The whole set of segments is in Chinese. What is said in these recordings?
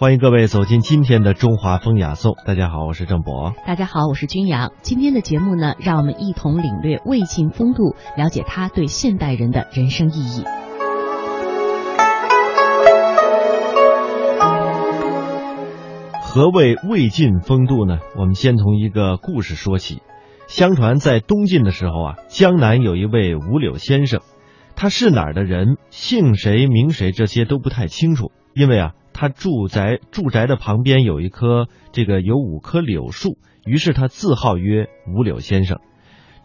欢迎各位走进今天的中华风雅颂。大家好，我是郑博。大家好，我是君阳。今天的节目呢，让我们一同领略魏晋风度，了解它对现代人的人生意义。何谓魏晋风度呢？我们先从一个故事说起。相传在东晋的时候啊，江南有一位五柳先生，他是哪儿的人，姓谁名谁，这些都不太清楚，因为啊。他住宅住宅的旁边有一棵这个有五棵柳树，于是他自号曰五柳先生。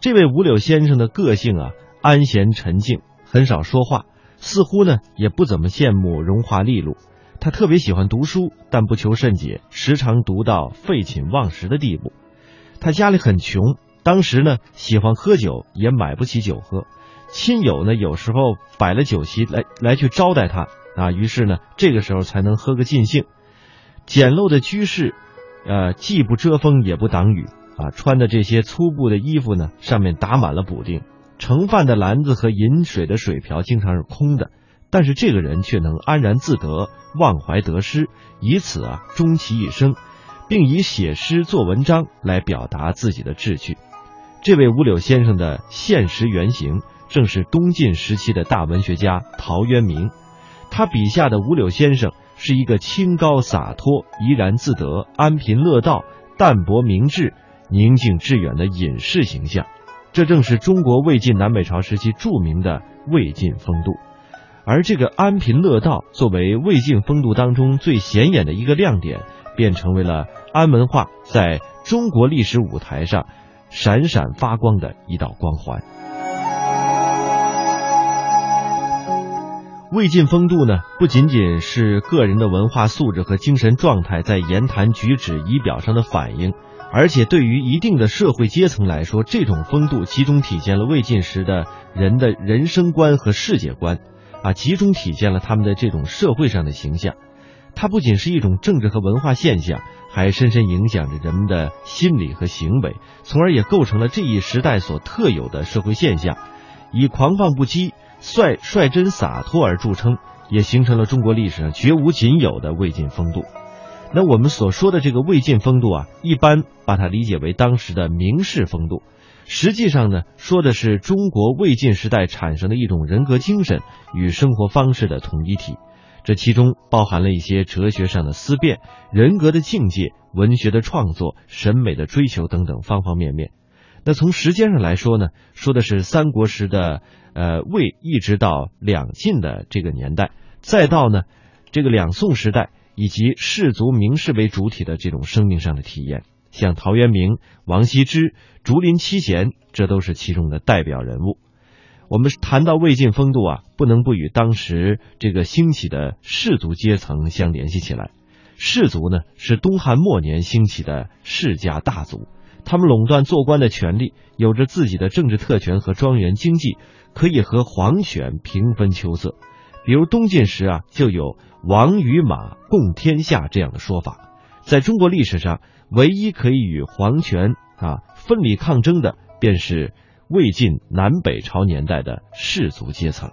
这位五柳先生的个性啊，安闲沉静，很少说话，似乎呢也不怎么羡慕荣华利禄。他特别喜欢读书，但不求甚解，时常读到废寝忘食的地步。他家里很穷，当时呢喜欢喝酒，也买不起酒喝。亲友呢有时候摆了酒席来来去招待他。啊，于是呢，这个时候才能喝个尽兴。简陋的居室，呃，既不遮风也不挡雨啊。穿的这些粗布的衣服呢，上面打满了补丁。盛饭的篮子和饮水的水瓢经常是空的，但是这个人却能安然自得，忘怀得失，以此啊终其一生，并以写诗作文章来表达自己的志趣。这位五柳先生的现实原型，正是东晋时期的大文学家陶渊明。他笔下的五柳先生是一个清高洒脱、怡然自得、安贫乐道、淡泊明志、宁静致远的隐士形象，这正是中国魏晋南北朝时期著名的魏晋风度。而这个安贫乐道作为魏晋风度当中最显眼的一个亮点，便成为了安文化在中国历史舞台上闪闪发光的一道光环。魏晋风度呢，不仅仅是个人的文化素质和精神状态在言谈举止、仪表上的反映，而且对于一定的社会阶层来说，这种风度集中体现了魏晋时的人的人生观和世界观，啊，集中体现了他们的这种社会上的形象。它不仅是一种政治和文化现象，还深深影响着人们的心理和行为，从而也构成了这一时代所特有的社会现象，以狂放不羁。率率真洒脱而著称，也形成了中国历史上绝无仅有的魏晋风度。那我们所说的这个魏晋风度啊，一般把它理解为当时的名士风度，实际上呢，说的是中国魏晋时代产生的一种人格精神与生活方式的统一体。这其中包含了一些哲学上的思辨、人格的境界、文学的创作、审美的追求等等方方面面。那从时间上来说呢，说的是三国时的呃魏，一直到两晋的这个年代，再到呢这个两宋时代，以及士族名士为主体的这种生命上的体验，像陶渊明、王羲之、竹林七贤，这都是其中的代表人物。我们谈到魏晋风度啊，不能不与当时这个兴起的士族阶层相联系起来。士族呢，是东汉末年兴起的世家大族。他们垄断做官的权利，有着自己的政治特权和庄园经济，可以和皇权平分秋色。比如东晋时啊，就有“王与马共天下”这样的说法。在中国历史上，唯一可以与皇权啊分离抗争的，便是魏晋南北朝年代的士族阶层。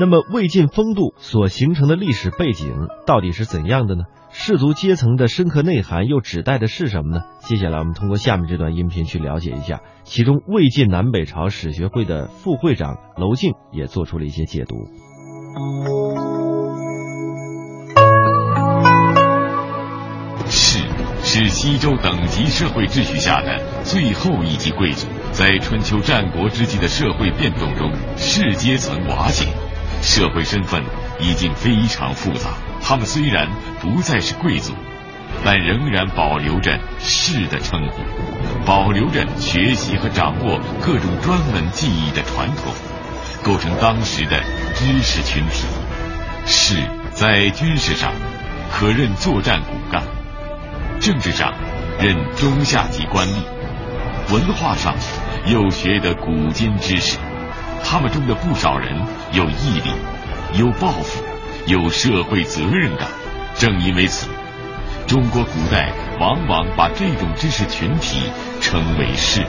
那么魏晋风度所形成的历史背景到底是怎样的呢？士族阶层的深刻内涵又指代的是什么呢？接下来我们通过下面这段音频去了解一下。其中，魏晋南北朝史学会的副会长娄敬也做出了一些解读。士是西周等级社会秩序下的最后一级贵族，在春秋战国之际的社会变动中，士阶层瓦解。社会身份已经非常复杂，他们虽然不再是贵族，但仍然保留着士的称呼，保留着学习和掌握各种专门技艺的传统，构成当时的知识群体。士在军事上可任作战骨干，政治上任中下级官吏，文化上又学得古今知识。他们中的不少人有毅力、有抱负、有社会责任感。正因为此，中国古代往往把这种知识群体称为士。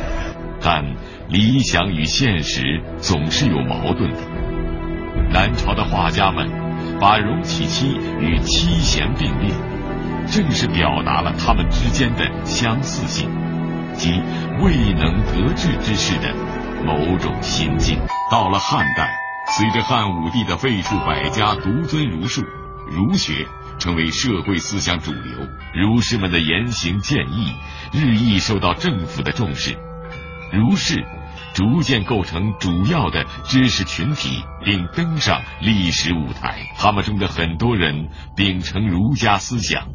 但理想与现实总是有矛盾的。南朝的画家们把荣启期与七贤并列，正是表达了他们之间的相似性，即未能得志之士的某种心境。到了汉代，随着汉武帝的废黜百家，独尊儒术，儒学成为社会思想主流，儒士们的言行建议日益受到政府的重视，儒士。逐渐构成主要的知识群体，并登上历史舞台。他们中的很多人秉承儒家思想，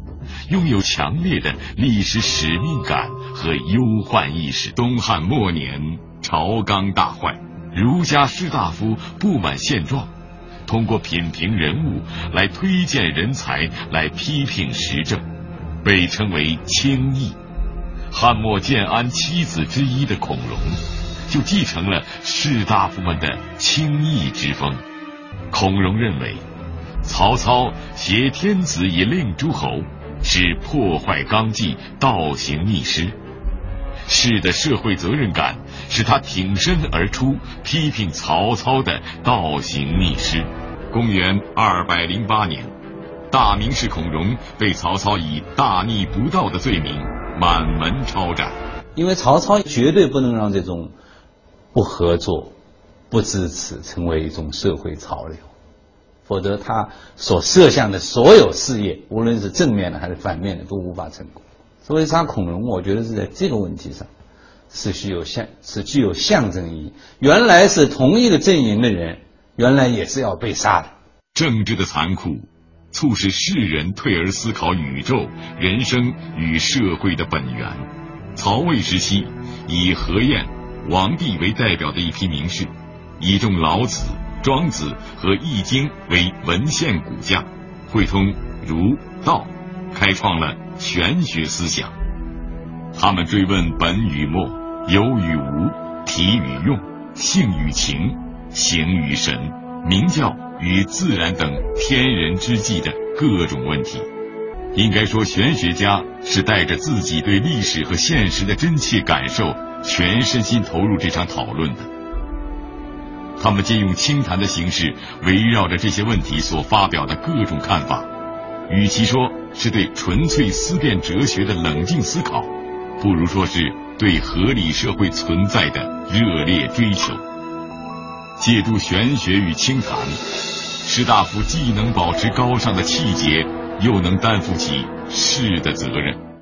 拥有强烈的历史使命感和忧患意识。东汉末年，朝纲大坏，儒家士大夫不满现状，通过品评人物来推荐人才，来批评时政，被称为清议。汉末建安七子之一的孔融。就继承了士大夫们的清议之风。孔融认为，曹操挟天子以令诸侯，是破坏纲纪、倒行逆施。士的社会责任感使他挺身而出，批评曹操的倒行逆施。公元二百零八年，大名士孔融被曹操以大逆不道的罪名满门抄斩。因为曹操绝对不能让这种。不合作、不支持，成为一种社会潮流，否则他所设想的所有事业，无论是正面的还是反面的，都无法成功。所以杀孔融，我觉得是在这个问题上是具有象是具有象征意义。原来是同一个阵营的人，原来也是要被杀的。政治的残酷，促使世人退而思考宇宙、人生与社会的本源。曹魏时期，以何晏。王弼为代表的一批名士，以重老子、庄子和易经为文献骨架，汇通儒道，开创了玄学思想。他们追问本与末、有与无、体与用、性与情、形与神、名教与自然等天人之际的各种问题。应该说，玄学家是带着自己对历史和现实的真切感受。全身心投入这场讨论的，他们借用清谈的形式，围绕着这些问题所发表的各种看法，与其说是对纯粹思辨哲学的冷静思考，不如说是对合理社会存在的热烈追求。借助玄学与清谈，士大夫既能保持高尚的气节，又能担负起士的责任。